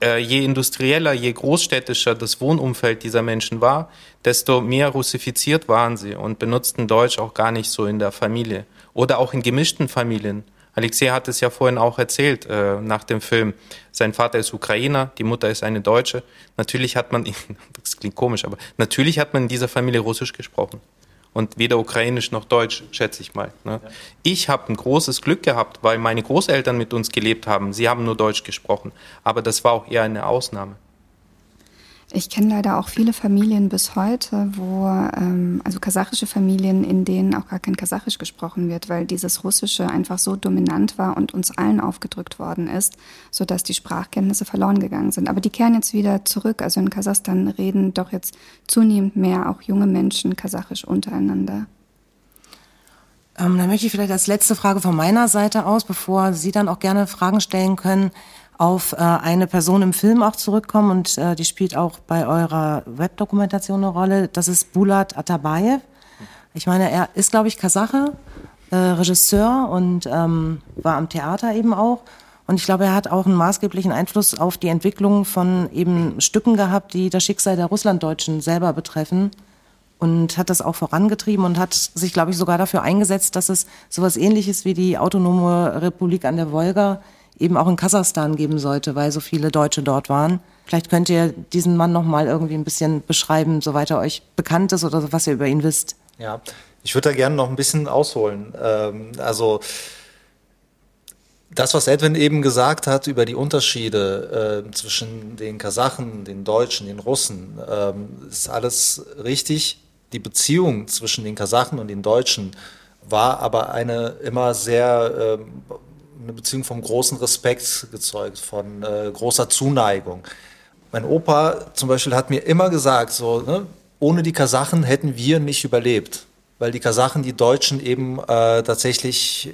[SPEAKER 5] Äh, je industrieller, je großstädtischer das Wohnumfeld dieser Menschen war, desto mehr russifiziert waren sie und benutzten Deutsch auch gar nicht so in der Familie oder auch in gemischten Familien. Alexei hat es ja vorhin auch erzählt äh, nach dem Film. Sein Vater ist Ukrainer, die Mutter ist eine Deutsche. Natürlich hat man, [laughs] das klingt komisch, aber natürlich hat man in dieser Familie Russisch gesprochen und weder Ukrainisch noch Deutsch, schätze ich mal. Ne? Ja. Ich habe ein großes Glück gehabt, weil meine Großeltern mit uns gelebt haben. Sie haben nur Deutsch gesprochen, aber das war auch eher eine Ausnahme.
[SPEAKER 6] Ich kenne leider auch viele Familien bis heute, wo, ähm, also kasachische Familien, in denen auch gar kein Kasachisch gesprochen wird, weil dieses Russische einfach so dominant war und uns allen aufgedrückt worden ist, sodass die Sprachkenntnisse verloren gegangen sind. Aber die kehren jetzt wieder zurück. Also in Kasachstan reden doch jetzt zunehmend mehr auch junge Menschen Kasachisch untereinander.
[SPEAKER 4] Ähm, dann möchte ich vielleicht als letzte Frage von meiner Seite aus, bevor Sie dann auch gerne Fragen stellen können, auf äh, eine Person im Film auch zurückkommen und äh, die spielt auch bei eurer Webdokumentation eine Rolle. Das ist Bulat Atabayev. Ich meine, er ist, glaube ich, Kasache, äh, Regisseur und ähm, war am Theater eben auch. Und ich glaube, er hat auch einen maßgeblichen Einfluss auf die Entwicklung von eben Stücken gehabt, die das Schicksal der Russlanddeutschen selber betreffen. Und hat das auch vorangetrieben und hat sich, glaube ich, sogar dafür eingesetzt, dass es sowas ähnliches wie die autonome Republik an der Wolga eben auch in Kasachstan geben sollte, weil so viele Deutsche dort waren. Vielleicht könnt ihr diesen Mann noch mal irgendwie ein bisschen beschreiben, soweit er euch bekannt ist oder was ihr über ihn wisst.
[SPEAKER 1] Ja, ich würde da gerne noch ein bisschen ausholen. Ähm, also das, was Edwin eben gesagt hat über die Unterschiede äh, zwischen den Kasachen, den Deutschen, den Russen, ähm, ist alles richtig. Die Beziehung zwischen den Kasachen und den Deutschen war aber eine immer sehr äh, eine Beziehung vom großen Respekt gezeugt, von äh, großer Zuneigung. Mein Opa zum Beispiel hat mir immer gesagt, so, ne, ohne die Kasachen hätten wir nicht überlebt, weil die Kasachen die Deutschen eben äh, tatsächlich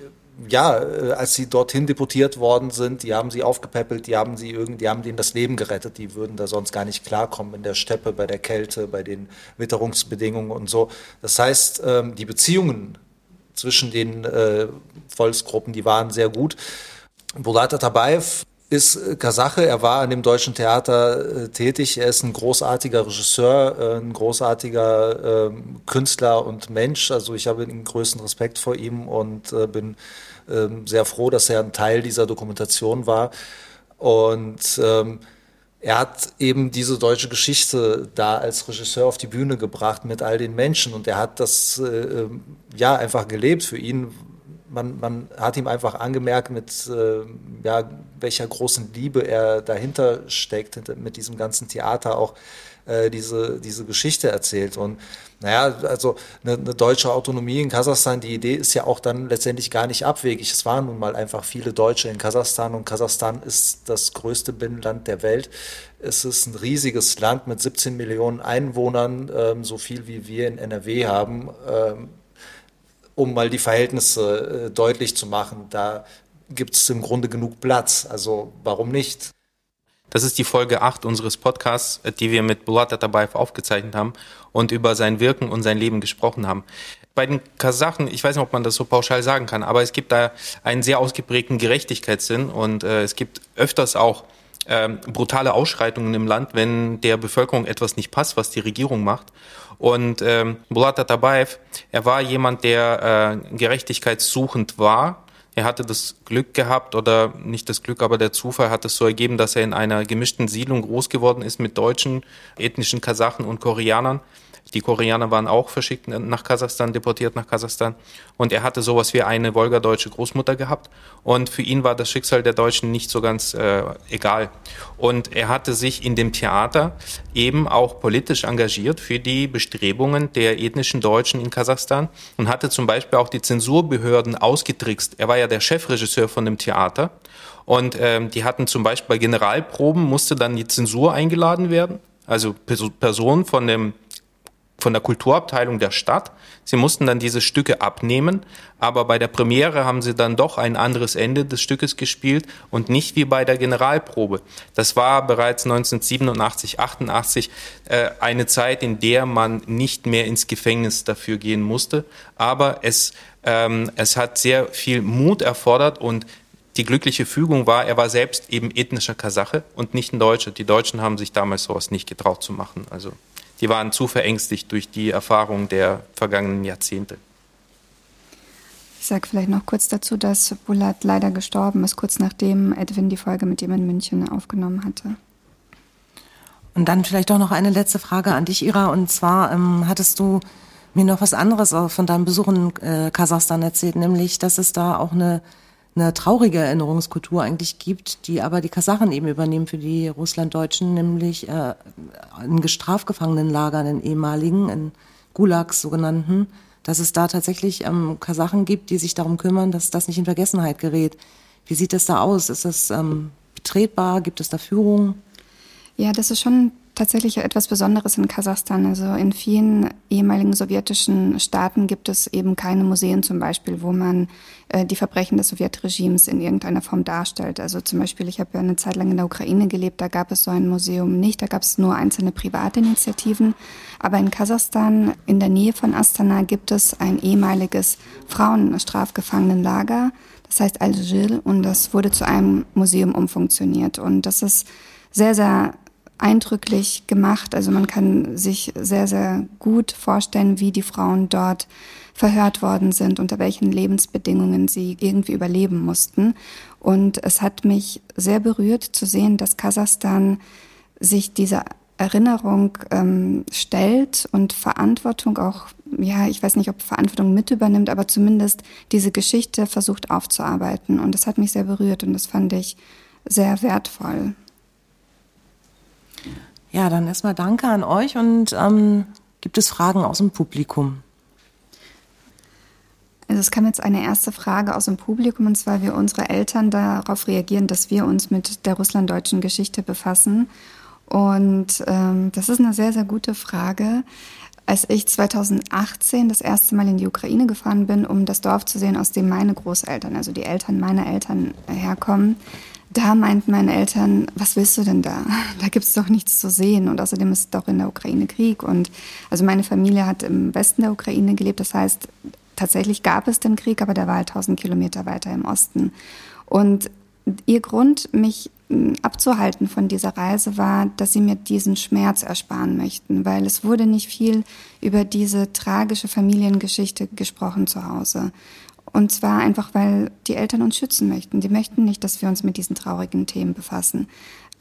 [SPEAKER 1] ja, äh, als sie dorthin deportiert worden sind, die haben sie aufgepäppelt, die haben sie irgendwie, die haben denen das Leben gerettet, die würden da sonst gar nicht klarkommen in der Steppe, bei der Kälte, bei den Witterungsbedingungen und so. Das heißt, ähm, die Beziehungen zwischen den äh, Volksgruppen, die waren sehr gut. Bulat Atabayev ist äh, Kasache, er war an dem deutschen Theater äh, tätig, er ist ein großartiger Regisseur, äh, ein großartiger äh, Künstler und Mensch, also ich habe den größten Respekt vor ihm und äh, bin ähm, sehr froh, dass er ein Teil dieser Dokumentation war. Und ähm, er hat eben diese deutsche Geschichte da als Regisseur auf die Bühne gebracht mit all den Menschen und er hat das äh, ähm, ja einfach gelebt für ihn. Man, man hat ihm einfach angemerkt, mit äh, ja, welcher großen Liebe er dahinter steckt, mit diesem ganzen Theater auch äh, diese, diese Geschichte erzählt. Und naja, also eine, eine deutsche Autonomie in Kasachstan, die Idee ist ja auch dann letztendlich gar nicht abwegig. Es waren nun mal einfach viele Deutsche in Kasachstan und Kasachstan ist das größte Binnenland der Welt. Es ist ein riesiges Land mit 17 Millionen Einwohnern, ähm, so viel wie wir in NRW haben. Ähm, um mal die Verhältnisse äh, deutlich zu machen, da gibt es im Grunde genug Platz. Also warum nicht?
[SPEAKER 5] Das ist die Folge 8 unseres Podcasts, äh, die wir mit Bulat Atabayev aufgezeichnet haben und über sein Wirken und sein Leben gesprochen haben. Bei den Kasachen, ich weiß nicht, ob man das so pauschal sagen kann, aber es gibt da einen sehr ausgeprägten Gerechtigkeitssinn und äh, es gibt öfters auch ähm, brutale Ausschreitungen im Land, wenn der Bevölkerung etwas nicht passt, was die Regierung macht. Und ähm, Bulat Atabayev, er war jemand, der äh, gerechtigkeitssuchend war. Er hatte das Glück gehabt oder nicht das Glück, aber der Zufall hat es so ergeben, dass er in einer gemischten Siedlung groß geworden ist mit deutschen, ethnischen Kasachen und Koreanern. Die Koreaner waren auch verschickt nach Kasachstan, deportiert nach Kasachstan. Und er hatte sowas wie eine wolgadeutsche Großmutter gehabt. Und für ihn war das Schicksal der Deutschen nicht so ganz äh, egal. Und er hatte sich in dem Theater eben auch politisch engagiert für die Bestrebungen der ethnischen Deutschen in Kasachstan und hatte zum Beispiel auch die Zensurbehörden ausgetrickst. Er war ja der Chefregisseur von dem Theater. Und ähm, die hatten zum Beispiel bei Generalproben musste dann die Zensur eingeladen werden. Also Personen von dem von der Kulturabteilung der Stadt. Sie mussten dann diese Stücke abnehmen, aber bei der Premiere haben sie dann doch ein anderes Ende des Stückes gespielt und nicht wie bei der Generalprobe. Das war bereits 1987, 88 äh, eine Zeit, in der man nicht mehr ins Gefängnis dafür gehen musste, aber es, ähm, es hat sehr viel Mut erfordert und die glückliche Fügung war, er war selbst eben ethnischer Kasache und nicht ein Deutscher. Die Deutschen haben sich damals sowas nicht getraut zu machen. Also die waren zu verängstigt durch die Erfahrungen der vergangenen Jahrzehnte.
[SPEAKER 6] Ich sage vielleicht noch kurz dazu, dass Bulat leider gestorben ist, kurz nachdem Edwin die Folge mit ihm in München aufgenommen hatte.
[SPEAKER 4] Und dann vielleicht doch noch eine letzte Frage an dich, Ira. Und zwar ähm, hattest du mir noch was anderes von deinem Besuch in äh, Kasachstan erzählt, nämlich, dass es da auch eine eine traurige Erinnerungskultur eigentlich gibt, die aber die Kasachen eben übernehmen für die Russlanddeutschen, nämlich äh, in Strafgefangenenlagern, in ehemaligen, in Gulags sogenannten, dass es da tatsächlich ähm, Kasachen gibt, die sich darum kümmern, dass das nicht in Vergessenheit gerät. Wie sieht es da aus? Ist das ähm, betretbar? Gibt es da Führung?
[SPEAKER 6] Ja, das ist schon tatsächlich etwas Besonderes in Kasachstan. Also in vielen ehemaligen sowjetischen Staaten gibt es eben keine Museen zum Beispiel, wo man äh, die Verbrechen des Sowjetregimes in irgendeiner Form darstellt. Also zum Beispiel, ich habe ja eine Zeit lang in der Ukraine gelebt, da gab es so ein Museum nicht, da gab es nur einzelne private Initiativen. Aber in Kasachstan, in der Nähe von Astana, gibt es ein ehemaliges Frauenstrafgefangenenlager. Das heißt Al-Jil und das wurde zu einem Museum umfunktioniert. Und das ist sehr, sehr eindrücklich gemacht. Also man kann sich sehr, sehr gut vorstellen, wie die Frauen dort verhört worden sind, unter welchen Lebensbedingungen sie irgendwie überleben mussten. Und es hat mich sehr berührt zu sehen, dass Kasachstan sich dieser Erinnerung ähm, stellt und Verantwortung auch, ja, ich weiß nicht, ob Verantwortung mit übernimmt, aber zumindest diese Geschichte versucht aufzuarbeiten. Und das hat mich sehr berührt und das fand ich sehr wertvoll.
[SPEAKER 4] Ja, dann erstmal danke an euch und ähm, gibt es Fragen aus dem Publikum?
[SPEAKER 6] Also es kam jetzt eine erste Frage aus dem Publikum und zwar, wie unsere Eltern darauf reagieren, dass wir uns mit der russlanddeutschen Geschichte befassen. Und ähm, das ist eine sehr, sehr gute Frage. Als ich 2018 das erste Mal in die Ukraine gefahren bin, um das Dorf zu sehen, aus dem meine Großeltern, also die Eltern meiner Eltern herkommen, da meinten meine Eltern, was willst du denn da? Da gibt es doch nichts zu sehen. Und außerdem ist doch in der Ukraine Krieg. Und also meine Familie hat im Westen der Ukraine gelebt. Das heißt, tatsächlich gab es den Krieg, aber der war halt 1000 Kilometer weiter im Osten. Und ihr Grund, mich hm, abzuhalten von dieser Reise war, dass sie mir diesen Schmerz ersparen möchten, weil es wurde nicht viel über diese tragische Familiengeschichte gesprochen zu Hause. Und zwar einfach, weil die Eltern uns schützen möchten. Die möchten nicht, dass wir uns mit diesen traurigen Themen befassen.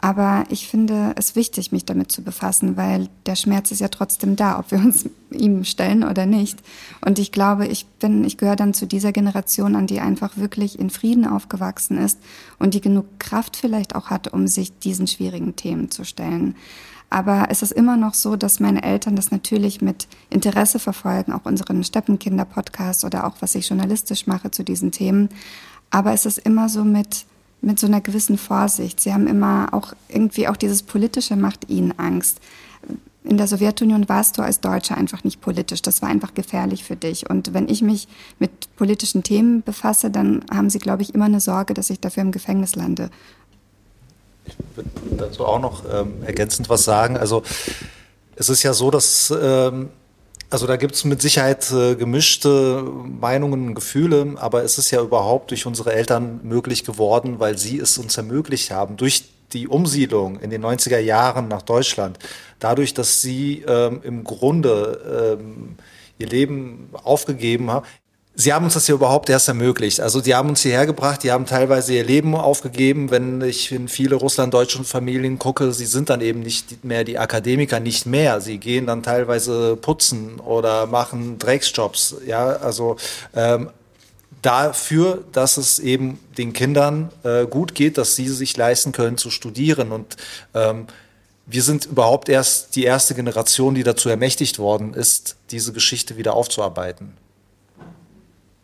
[SPEAKER 6] Aber ich finde es wichtig, mich damit zu befassen, weil der Schmerz ist ja trotzdem da, ob wir uns [laughs] ihm stellen oder nicht. Und ich glaube, ich bin, ich gehöre dann zu dieser Generation an, die einfach wirklich in Frieden aufgewachsen ist und die genug Kraft vielleicht auch hat, um sich diesen schwierigen Themen zu stellen. Aber es ist immer noch so, dass meine Eltern das natürlich mit Interesse verfolgen, auch unseren Steppenkinder-Podcast oder auch was ich journalistisch mache zu diesen Themen. Aber es ist immer so mit, mit so einer gewissen Vorsicht. Sie haben immer auch irgendwie auch dieses politische macht ihnen Angst. In der Sowjetunion warst du als Deutscher einfach nicht politisch. Das war einfach gefährlich für dich. Und wenn ich mich mit politischen Themen befasse, dann haben sie, glaube ich, immer eine Sorge, dass ich dafür im Gefängnis lande.
[SPEAKER 1] Ich würde dazu auch noch ähm, ergänzend was sagen. Also es ist ja so, dass ähm, also da gibt es mit Sicherheit äh, gemischte Meinungen, Gefühle, aber es ist ja überhaupt durch unsere Eltern möglich geworden, weil sie es uns ermöglicht haben, durch die Umsiedlung in den 90er Jahren nach Deutschland, dadurch, dass sie ähm, im Grunde ähm, ihr Leben aufgegeben haben. Sie haben uns das ja überhaupt erst ermöglicht. Also die haben uns hierher gebracht, die haben teilweise ihr Leben aufgegeben. Wenn ich in viele russlanddeutschen Familien gucke, sie sind dann eben nicht mehr die Akademiker, nicht mehr. Sie gehen dann teilweise putzen oder machen Drecksjobs. Ja, also ähm, dafür, dass es eben den Kindern äh, gut geht, dass sie sich leisten können zu studieren. Und ähm, wir sind überhaupt erst die erste Generation, die dazu ermächtigt worden ist, diese Geschichte wieder aufzuarbeiten.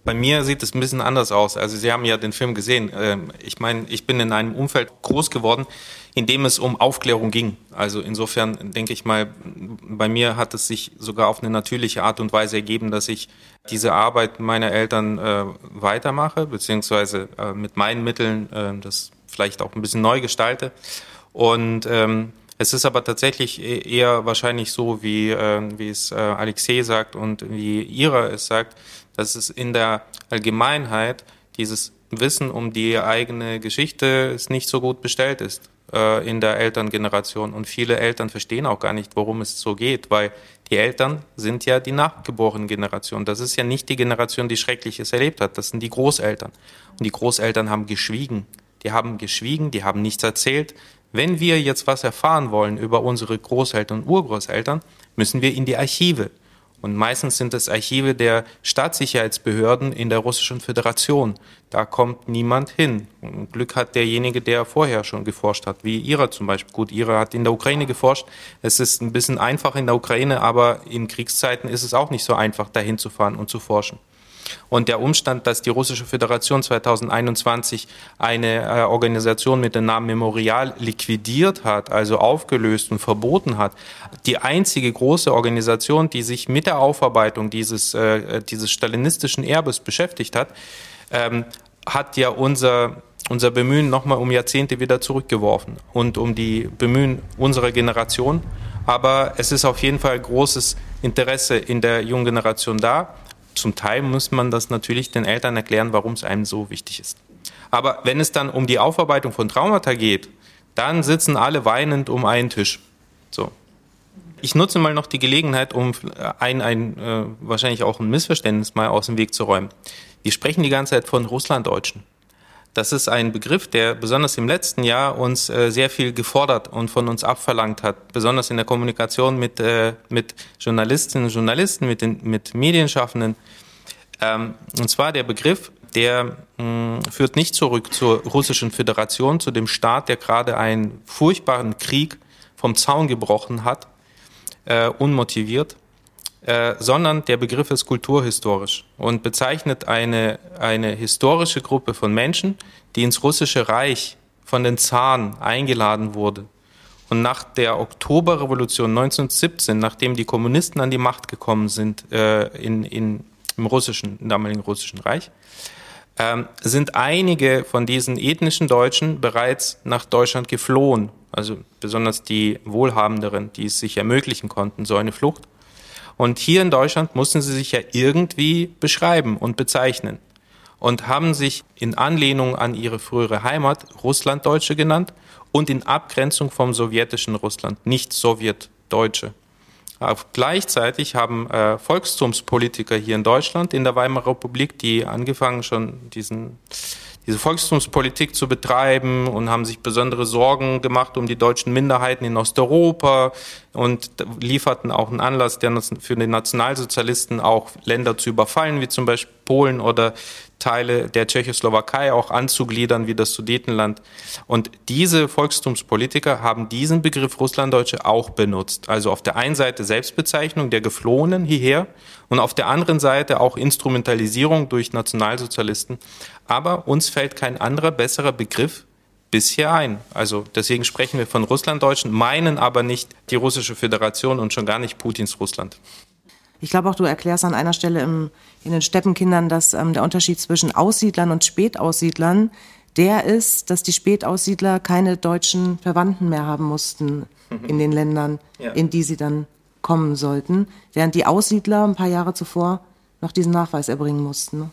[SPEAKER 5] Bei mir sieht es ein bisschen anders aus. Also Sie haben ja den Film gesehen. Ähm, ich meine, ich bin in einem Umfeld groß geworden, in dem es um Aufklärung ging. Also insofern denke ich mal, bei mir hat es sich sogar auf eine natürliche Art und Weise ergeben, dass ich diese Arbeit meiner Eltern äh, weitermache, beziehungsweise äh, mit meinen Mitteln äh, das vielleicht auch ein bisschen neu gestalte. Und ähm, es ist aber tatsächlich e-, eher wahrscheinlich so, wie, wie es Alexei sagt und wie Ira es sagt, dass es in der Allgemeinheit dieses Wissen um die eigene Geschichte es nicht so gut bestellt ist äh, in der Elterngeneration. Und viele Eltern verstehen auch gar nicht, worum es so geht, weil die Eltern sind ja die nachgeborene Generation. Das ist ja nicht die Generation, die Schreckliches erlebt hat. Das sind die Großeltern. Und die Großeltern haben geschwiegen. Die haben geschwiegen, die haben nichts erzählt. Wenn wir jetzt was erfahren wollen über unsere Großeltern und Urgroßeltern, müssen wir in die Archive. Und meistens sind es Archive der Staatssicherheitsbehörden in der Russischen Föderation. Da kommt niemand hin. Und Glück hat derjenige, der vorher schon geforscht hat, wie Ira zum Beispiel. Gut, Ira hat in der Ukraine geforscht. Es ist ein bisschen einfach in der Ukraine, aber in Kriegszeiten ist es auch nicht so einfach, dahin zu fahren und zu forschen. Und der Umstand, dass die Russische Föderation 2021 eine äh, Organisation mit dem Namen Memorial liquidiert hat, also aufgelöst und verboten hat, die einzige große Organisation, die sich mit der Aufarbeitung dieses, äh, dieses stalinistischen Erbes beschäftigt hat, ähm, hat ja unser unser Bemühen nochmal um Jahrzehnte wieder zurückgeworfen und um die Bemühen unserer Generation. Aber es ist auf jeden Fall großes Interesse in der jungen Generation da zum Teil muss man das natürlich den Eltern erklären, warum es einem so wichtig ist. Aber wenn es dann um die Aufarbeitung von Traumata geht, dann sitzen alle weinend um einen Tisch. So. Ich nutze mal noch die Gelegenheit, um ein, ein äh, wahrscheinlich auch ein Missverständnis mal aus dem Weg zu räumen. Wir sprechen die ganze Zeit von Russlanddeutschen. Das ist ein Begriff, der besonders im letzten Jahr uns äh, sehr viel gefordert und von uns abverlangt hat, besonders in der Kommunikation mit, äh, mit Journalistinnen und Journalisten, mit, den, mit Medienschaffenden. Ähm, und zwar der Begriff, der mh, führt nicht zurück zur Russischen Föderation, zu dem Staat, der gerade einen furchtbaren Krieg vom Zaun gebrochen hat, äh, unmotiviert, äh, sondern der Begriff ist kulturhistorisch und bezeichnet eine, eine historische Gruppe von Menschen, die ins russische Reich von den Zaren eingeladen wurde. Und nach der Oktoberrevolution 1917, nachdem die Kommunisten an die Macht gekommen sind äh, in, in, im russischen, damaligen russischen Reich, ähm, sind einige von diesen ethnischen Deutschen bereits nach Deutschland geflohen. Also besonders die Wohlhabenderen, die es sich ermöglichen konnten, so eine Flucht. Und hier in Deutschland mussten sie sich ja irgendwie beschreiben und bezeichnen und haben sich in Anlehnung an ihre frühere Heimat Russlanddeutsche genannt und in Abgrenzung vom sowjetischen Russland, nicht Sowjetdeutsche. Gleichzeitig haben äh, Volkstumspolitiker hier in Deutschland in der Weimarer Republik, die angefangen schon diesen diese Volkstumspolitik zu betreiben und haben sich besondere Sorgen gemacht um die deutschen Minderheiten in Osteuropa und lieferten auch einen Anlass der, für den Nationalsozialisten auch Länder zu überfallen, wie zum Beispiel Polen oder Teile der Tschechoslowakei auch anzugliedern wie das Sudetenland. Und diese Volkstumspolitiker haben diesen Begriff Russlanddeutsche auch benutzt. Also auf der einen Seite Selbstbezeichnung der Geflohenen hierher und auf der anderen Seite auch Instrumentalisierung durch Nationalsozialisten. Aber uns fällt kein anderer besserer Begriff bisher ein. Also deswegen sprechen wir von Russlanddeutschen, meinen aber nicht die russische Föderation und schon gar nicht Putins Russland.
[SPEAKER 4] Ich glaube auch, du erklärst an einer Stelle im, in den Steppenkindern, dass ähm, der Unterschied zwischen Aussiedlern und Spätaussiedlern der ist, dass die Spätaussiedler keine deutschen Verwandten mehr haben mussten in den Ländern,
[SPEAKER 5] Ja.
[SPEAKER 4] in die sie dann kommen sollten, während die Aussiedler ein paar Jahre zuvor noch diesen Nachweis erbringen mussten. ne?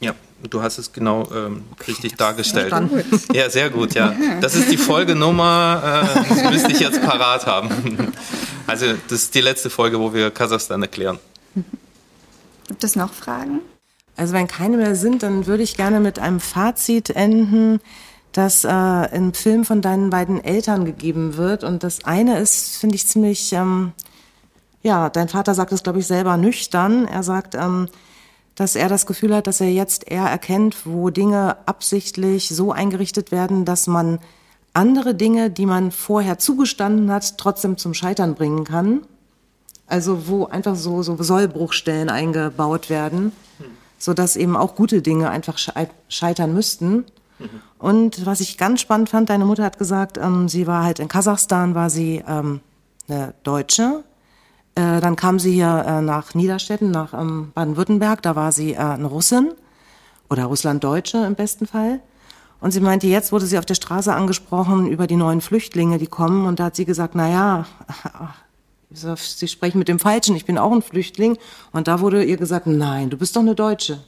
[SPEAKER 5] Ja, du hast es genau ähm, richtig dargestellt. Ja, sehr gut, ja. Das ist die Folgenummer, äh, das müsste ich jetzt parat haben. Also, das ist die letzte Folge, wo wir Kasachstan erklären.
[SPEAKER 6] Gibt es noch Fragen?
[SPEAKER 4] Also wenn keine mehr sind, dann würde ich gerne mit einem Fazit enden, das äh, im Film von deinen beiden Eltern gegeben wird. Und das eine ist, finde ich, ziemlich, ähm, ja, dein Vater sagt es, glaube ich, selber nüchtern. Er sagt, ähm, dass er das Gefühl hat, dass er jetzt eher erkennt, wo Dinge absichtlich so eingerichtet werden, dass man andere Dinge, die man vorher zugestanden hat, trotzdem zum Scheitern bringen kann. Also wo einfach so, so Sollbruchstellen eingebaut werden, so dass eben auch gute Dinge einfach schei- scheitern müssten. Und was ich ganz spannend fand, deine Mutter hat gesagt, ähm, sie war halt in Kasachstan, war sie ähm, eine Deutsche. Äh, dann kam sie hier äh, nach Niederstetten, nach ähm, Baden-Württemberg, da war sie äh, eine Russin oder Russlanddeutsche im besten Fall. Und sie meinte, jetzt wurde sie auf der Straße angesprochen über die neuen Flüchtlinge, die kommen. Und da hat sie gesagt, na ja, Sie sprechen mit dem Falschen, ich bin auch ein Flüchtling. Und da wurde ihr gesagt, nein, du bist doch eine Deutsche.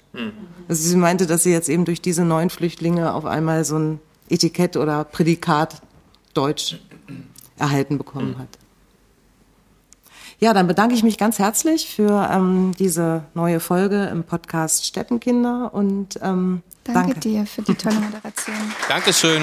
[SPEAKER 4] Also sie meinte, dass sie jetzt eben durch diese neuen Flüchtlinge auf einmal so ein Etikett oder Prädikat Deutsch erhalten bekommen hat. Ja, dann bedanke ich mich ganz herzlich für ähm, diese neue Folge im Podcast Steppenkinder und ähm,
[SPEAKER 6] Danke,
[SPEAKER 4] danke.
[SPEAKER 6] dir für die tolle [laughs] Moderation.
[SPEAKER 5] Dankeschön.